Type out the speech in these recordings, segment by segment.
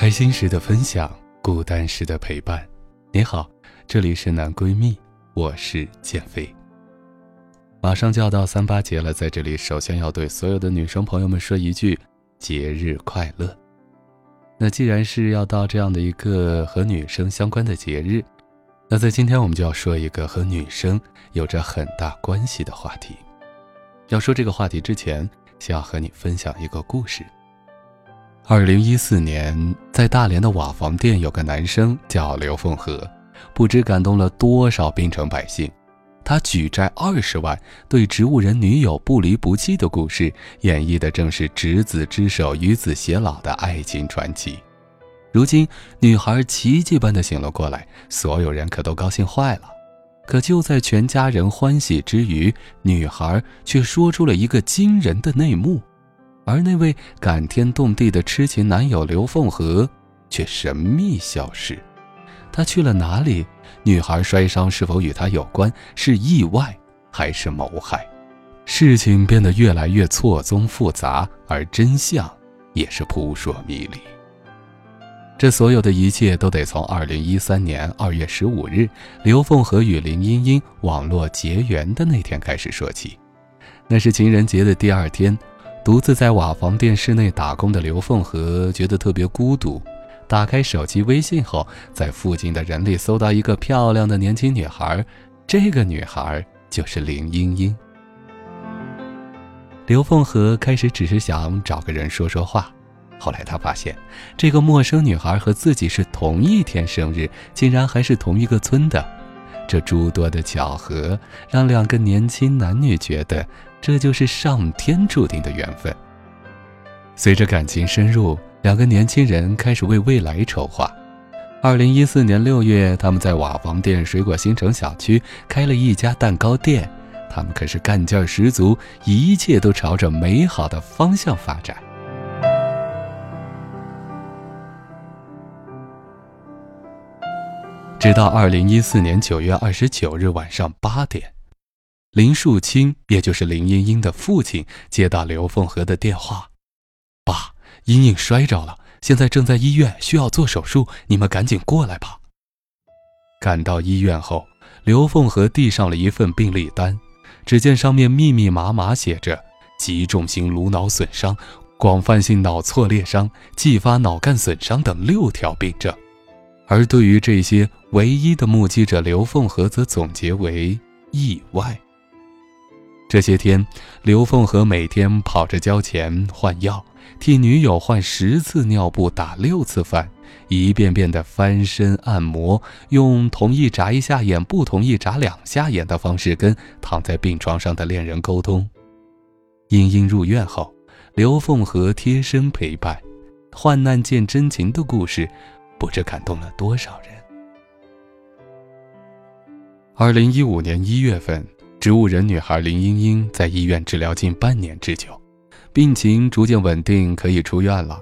开心时的分享，孤单时的陪伴。你好，这里是男闺蜜，我是建飞。马上就要到三八节了，在这里首先要对所有的女生朋友们说一句节日快乐。那既然是要到这样的一个和女生相关的节日，那在今天我们就要说一个和女生有着很大关系的话题。要说这个话题之前，先要和你分享一个故事。二零一四年，在大连的瓦房店，有个男生叫刘凤和，不知感动了多少滨城百姓。他举债二十万，对植物人女友不离不弃的故事，演绎的正是执子之手，与子偕老的爱情传奇。如今，女孩奇迹般的醒了过来，所有人可都高兴坏了。可就在全家人欢喜之余，女孩却说出了一个惊人的内幕。而那位感天动地的痴情男友刘凤和，却神秘消失。他去了哪里？女孩摔伤是否与他有关？是意外还是谋害？事情变得越来越错综复杂，而真相也是扑朔迷离。这所有的一切都得从二零一三年二月十五日，刘凤和与林茵茵网络结缘的那天开始说起。那是情人节的第二天。独自在瓦房店室内打工的刘凤和觉得特别孤独。打开手机微信后，在附近的人里搜到一个漂亮的年轻女孩，这个女孩就是林茵茵。刘凤和开始只是想找个人说说话，后来他发现，这个陌生女孩和自己是同一天生日，竟然还是同一个村的。这诸多的巧合，让两个年轻男女觉得。这就是上天注定的缘分。随着感情深入，两个年轻人开始为未来筹划。二零一四年六月，他们在瓦房店水果新城小区开了一家蛋糕店。他们可是干劲儿十足，一切都朝着美好的方向发展。直到二零一四年九月二十九日晚上八点。林树清，也就是林茵茵的父亲，接到刘凤和的电话：“爸，茵茵摔着了，现在正在医院，需要做手术，你们赶紧过来吧。”赶到医院后，刘凤和递上了一份病历单，只见上面密密麻麻写着“急重型颅脑损伤、广泛性脑挫裂伤、继发脑干损伤”等六条病症，而对于这些唯一的目击者刘凤和，则总结为意外。这些天，刘凤和每天跑着交钱换药，替女友换十次尿布，打六次饭，一遍遍的翻身按摩，用同意眨一下眼，不同意眨两下眼的方式跟躺在病床上的恋人沟通。茵茵入院后，刘凤和贴身陪伴，患难见真情的故事，不知感动了多少人。二零一五年一月份。植物人女孩林茵茵在医院治疗近半年之久，病情逐渐稳定，可以出院了。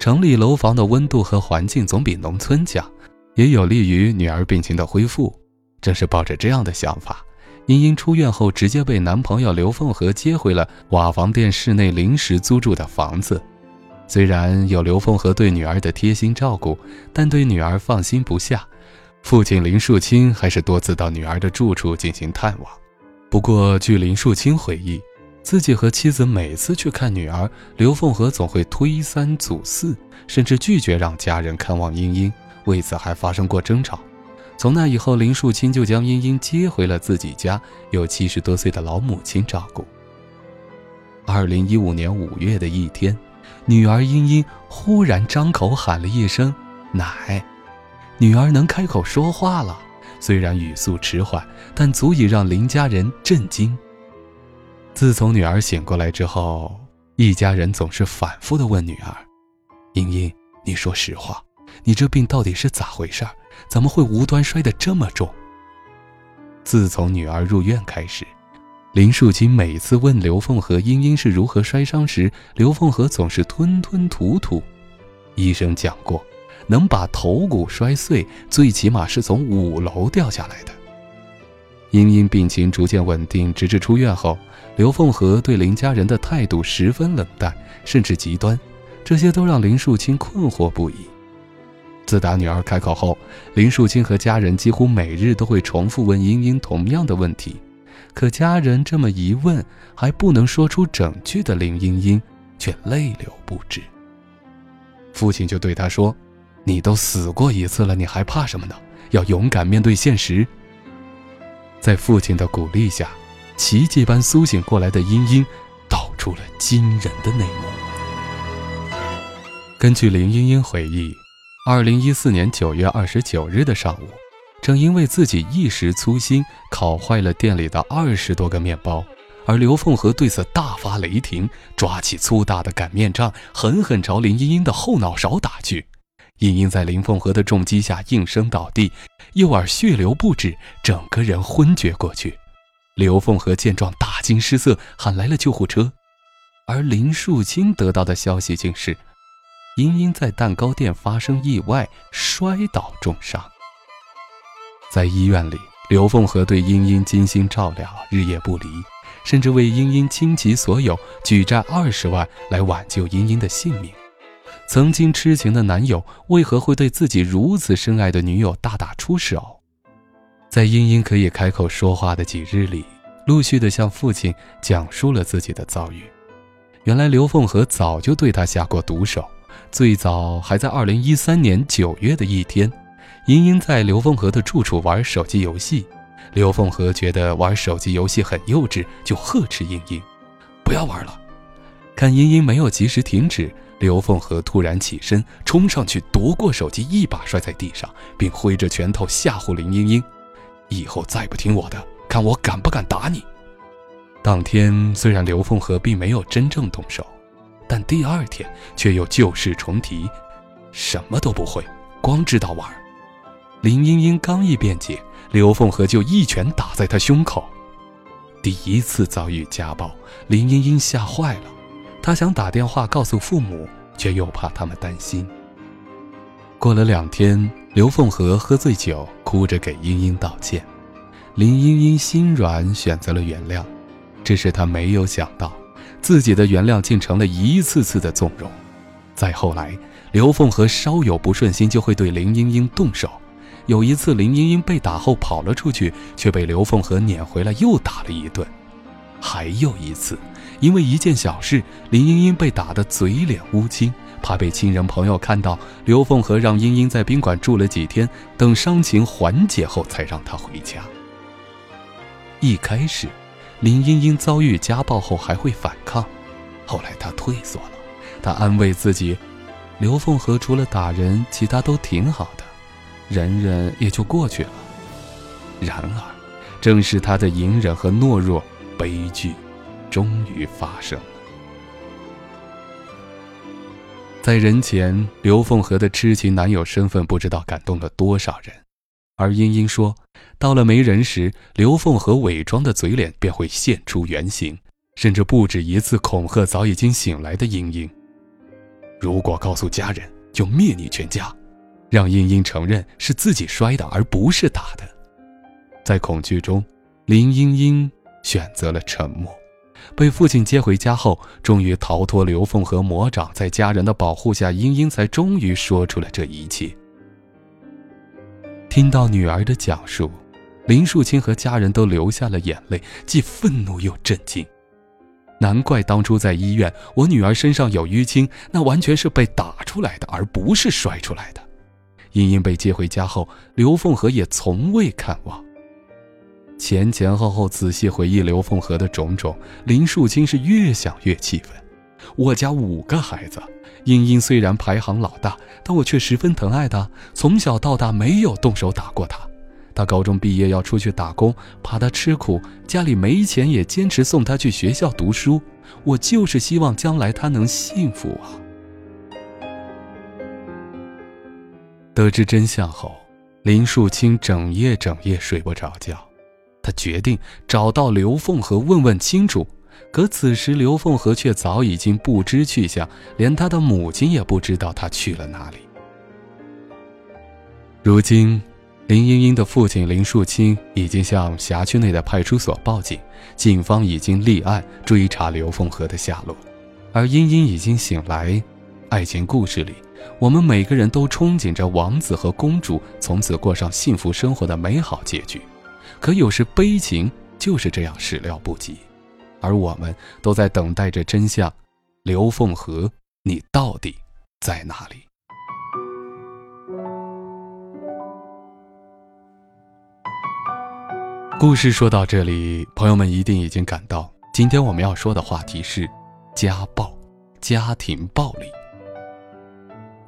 城里楼房的温度和环境总比农村强，也有利于女儿病情的恢复。正是抱着这样的想法，茵茵出院后直接被男朋友刘凤和接回了瓦房店室内临时租住的房子。虽然有刘凤和对女儿的贴心照顾，但对女儿放心不下。父亲林树清还是多次到女儿的住处进行探望。不过，据林树清回忆，自己和妻子每次去看女儿，刘凤和总会推三阻四，甚至拒绝让家人看望英英，为此还发生过争吵。从那以后，林树清就将英英接回了自己家，由七十多岁的老母亲照顾。二零一五年五月的一天，女儿英英忽然张口喊了一声“奶”，女儿能开口说话了，虽然语速迟缓，但足以让林家人震惊。自从女儿醒过来之后，一家人总是反复的问女儿：“英英，你说实话，你这病到底是咋回事？怎么会无端摔得这么重？”自从女儿入院开始，林树清每次问刘凤和英英是如何摔伤时，刘凤和总是吞吞吐吐。医生讲过，能把头骨摔碎，最起码是从五楼掉下来的。英英病情逐渐稳定，直至出院后。刘凤和对林家人的态度十分冷淡，甚至极端，这些都让林树清困惑不已。自打女儿开口后，林树清和家人几乎每日都会重复问英英同样的问题，可家人这么一问，还不能说出整句的林英英却泪流不止。父亲就对他说：“你都死过一次了，你还怕什么呢？要勇敢面对现实。”在父亲的鼓励下。奇迹般苏醒过来的英英，道出了惊人的内幕。根据林英英回忆，二零一四年九月二十九日的上午，正因为自己一时粗心，烤坏了店里的二十多个面包，而刘凤和对此大发雷霆，抓起粗大的擀面杖，狠狠朝林英英的后脑勺打去。茵茵在林凤和的重击下应声倒地，右耳血流不止，整个人昏厥过去。刘凤和见状大惊失色，喊来了救护车。而林树清得到的消息竟是，茵茵在蛋糕店发生意外，摔倒重伤。在医院里，刘凤和对茵茵精心照料，日夜不离，甚至为茵茵倾其所有，举债二十万来挽救茵茵的性命。曾经痴情的男友，为何会对自己如此深爱的女友大打出手？在英英可以开口说话的几日里，陆续的向父亲讲述了自己的遭遇。原来刘凤和早就对他下过毒手，最早还在二零一三年九月的一天，英英在刘凤和的住处玩手机游戏，刘凤和觉得玩手机游戏很幼稚，就呵斥英英不要玩了。看英英没有及时停止，刘凤和突然起身冲上去夺过手机，一把摔在地上，并挥着拳头吓唬林英英。以后再不听我的，看我敢不敢打你！当天虽然刘凤和并没有真正动手，但第二天却又旧事重提，什么都不会，光知道玩。林英英刚一辩解，刘凤和就一拳打在她胸口。第一次遭遇家暴，林英英吓坏了，他想打电话告诉父母，却又怕他们担心。过了两天，刘凤和喝醉酒，哭着给英英道歉。林英英心软，选择了原谅。只是她没有想到，自己的原谅竟成了一次次的纵容。再后来，刘凤和稍有不顺心，就会对林英英动手。有一次，林英英被打后跑了出去，却被刘凤和撵回来，又打了一顿。还有一次，因为一件小事，林英英被打得嘴脸乌青。怕被亲人朋友看到，刘凤和让英英在宾馆住了几天，等伤情缓解后才让她回家。一开始，林英英遭遇家暴后还会反抗，后来她退缩了。她安慰自己，刘凤和除了打人，其他都挺好的，忍忍也就过去了。然而，正是她的隐忍和懦弱，悲剧终于发生了。在人前，刘凤和的痴情男友身份不知道感动了多少人，而英英说，到了没人时，刘凤和伪装的嘴脸便会现出原形，甚至不止一次恐吓早已经醒来的英英：“如果告诉家人，就灭你全家。”让英英承认是自己摔的，而不是打的。在恐惧中，林英英选择了沉默。被父亲接回家后，终于逃脱刘凤和魔掌，在家人的保护下，英英才终于说出了这一切。听到女儿的讲述，林树清和家人都流下了眼泪，既愤怒又震惊。难怪当初在医院，我女儿身上有淤青，那完全是被打出来的，而不是摔出来的。英英被接回家后，刘凤和也从未看望。前前后后仔细回忆刘凤和的种种，林树清是越想越气愤。我家五个孩子，茵茵虽然排行老大，但我却十分疼爱她，从小到大没有动手打过她。他高中毕业要出去打工，怕他吃苦，家里没钱也坚持送他去学校读书。我就是希望将来他能幸福啊！得知真相后，林树清整夜整夜睡不着觉。他决定找到刘凤和问问清楚，可此时刘凤和却早已经不知去向，连他的母亲也不知道他去了哪里。如今。林茵茵的父亲林树清已经向辖区内的派出所报警，警方已经立案追查刘凤和的下落，而茵茵已经醒来。爱情故事里，我们每个人都憧憬着王子和公主从此过上幸福生活的美好结局，可有时悲情就是这样始料不及，而我们都在等待着真相。刘凤和，你到底在哪里？故事说到这里，朋友们一定已经感到，今天我们要说的话题是家暴、家庭暴力。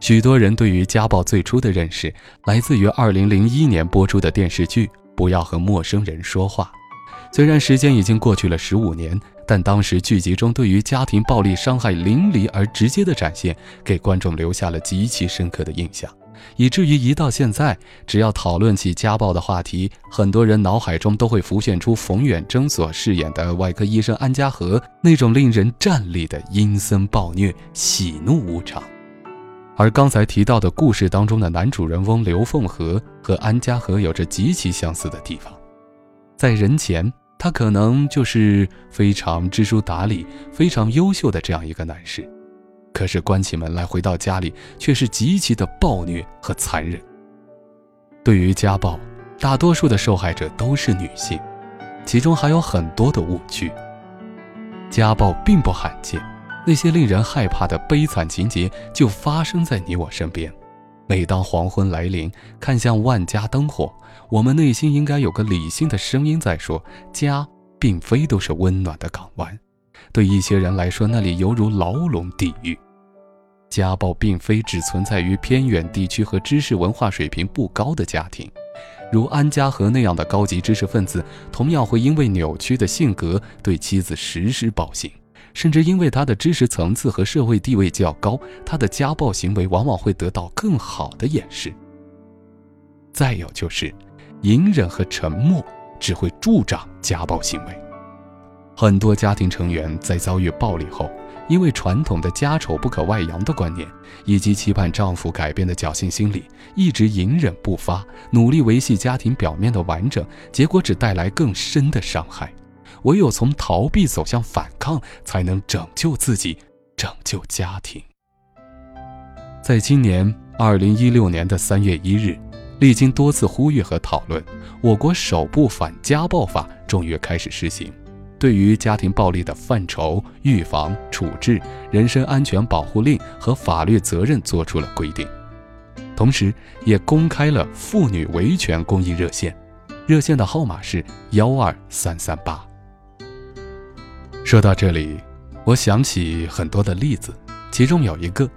许多人对于家暴最初的认识，来自于2001年播出的电视剧《不要和陌生人说话》。虽然时间已经过去了十五年，但当时剧集中对于家庭暴力伤害淋漓而直接的展现，给观众留下了极其深刻的印象。以至于一到现在，只要讨论起家暴的话题，很多人脑海中都会浮现出冯远征所饰演的外科医生安家和那种令人战栗的阴森暴虐、喜怒无常。而刚才提到的故事当中的男主人翁刘凤和和安家和有着极其相似的地方，在人前，他可能就是非常知书达理、非常优秀的这样一个男士。可是关起门来回到家里，却是极其的暴虐和残忍。对于家暴，大多数的受害者都是女性，其中还有很多的误区。家暴并不罕见，那些令人害怕的悲惨情节就发生在你我身边。每当黄昏来临，看向万家灯火，我们内心应该有个理性的声音在说：家并非都是温暖的港湾，对一些人来说，那里犹如牢笼地狱。家暴并非只存在于偏远地区和知识文化水平不高的家庭，如安家和那样的高级知识分子，同样会因为扭曲的性格对妻子实施暴行，甚至因为他的知识层次和社会地位较高，他的家暴行为往往会得到更好的掩饰。再有就是，隐忍和沉默只会助长家暴行为。很多家庭成员在遭遇暴力后。因为传统的家丑不可外扬的观念，以及期盼丈夫改变的侥幸心理，一直隐忍不发，努力维系家庭表面的完整，结果只带来更深的伤害。唯有从逃避走向反抗，才能拯救自己，拯救家庭。在今年二零一六年的三月一日，历经多次呼吁和讨论，我国首部反家暴法终于开始施行。对于家庭暴力的范畴、预防、处置、人身安全保护令和法律责任作出了规定，同时也公开了妇女维权公益热线，热线的号码是幺二三三八。说到这里，我想起很多的例子，其中有一个，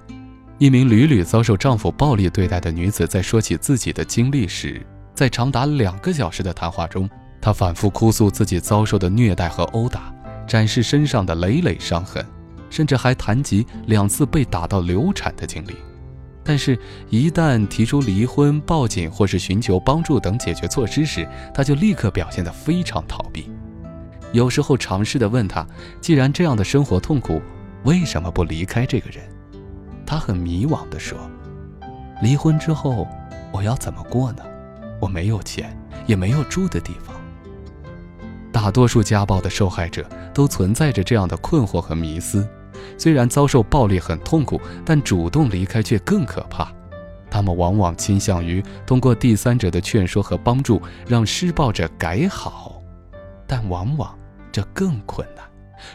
一名屡屡遭受丈夫暴力对待的女子，在说起自己的经历时，在长达两个小时的谈话中。她反复哭诉自己遭受的虐待和殴打，展示身上的累累伤痕，甚至还谈及两次被打到流产的经历。但是，一旦提出离婚、报警或是寻求帮助等解决措施时，她就立刻表现得非常逃避。有时候尝试地问他：“既然这样的生活痛苦，为什么不离开这个人？”他很迷惘地说：“离婚之后，我要怎么过呢？我没有钱，也没有住的地方。”大多数家暴的受害者都存在着这样的困惑和迷思：虽然遭受暴力很痛苦，但主动离开却更可怕。他们往往倾向于通过第三者的劝说和帮助让施暴者改好，但往往这更困难。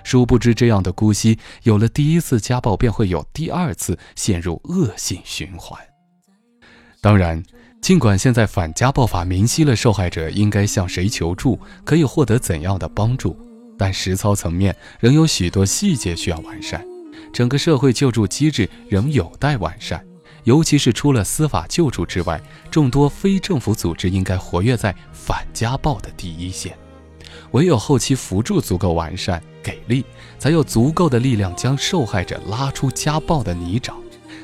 殊不知，这样的姑息有了第一次家暴，便会有第二次，陷入恶性循环。当然，尽管现在反家暴法明晰了受害者应该向谁求助，可以获得怎样的帮助，但实操层面仍有许多细节需要完善，整个社会救助机制仍有待完善。尤其是除了司法救助之外，众多非政府组织应该活跃在反家暴的第一线。唯有后期辅助足够完善、给力，才有足够的力量将受害者拉出家暴的泥沼，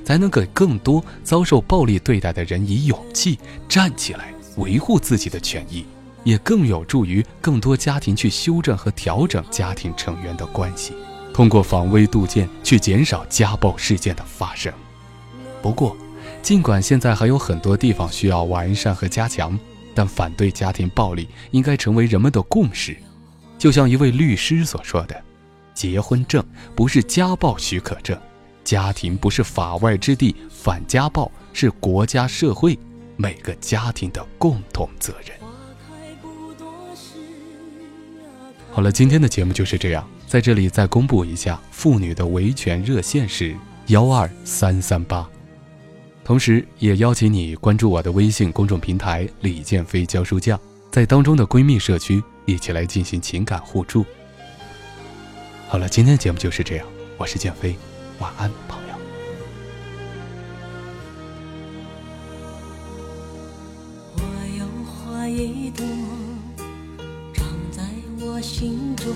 才能给更多遭受暴力对待的人以勇气站起来维护自己的权益，也更有助于更多家庭去修正和调整家庭成员的关系，通过防微杜渐去减少家暴事件的发生。不过，尽管现在还有很多地方需要完善和加强。但反对家庭暴力应该成为人们的共识，就像一位律师所说的：“结婚证不是家暴许可证，家庭不是法外之地，反家暴是国家社会每个家庭的共同责任。”好了，今天的节目就是这样，在这里再公布一下妇女的维权热线是幺二三三八。同时，也邀请你关注我的微信公众平台“李建飞教书匠”，在当中的闺蜜社区一起来进行情感互助。好了，今天的节目就是这样，我是建飞，晚安，朋友。我有花一朵，长在我心中。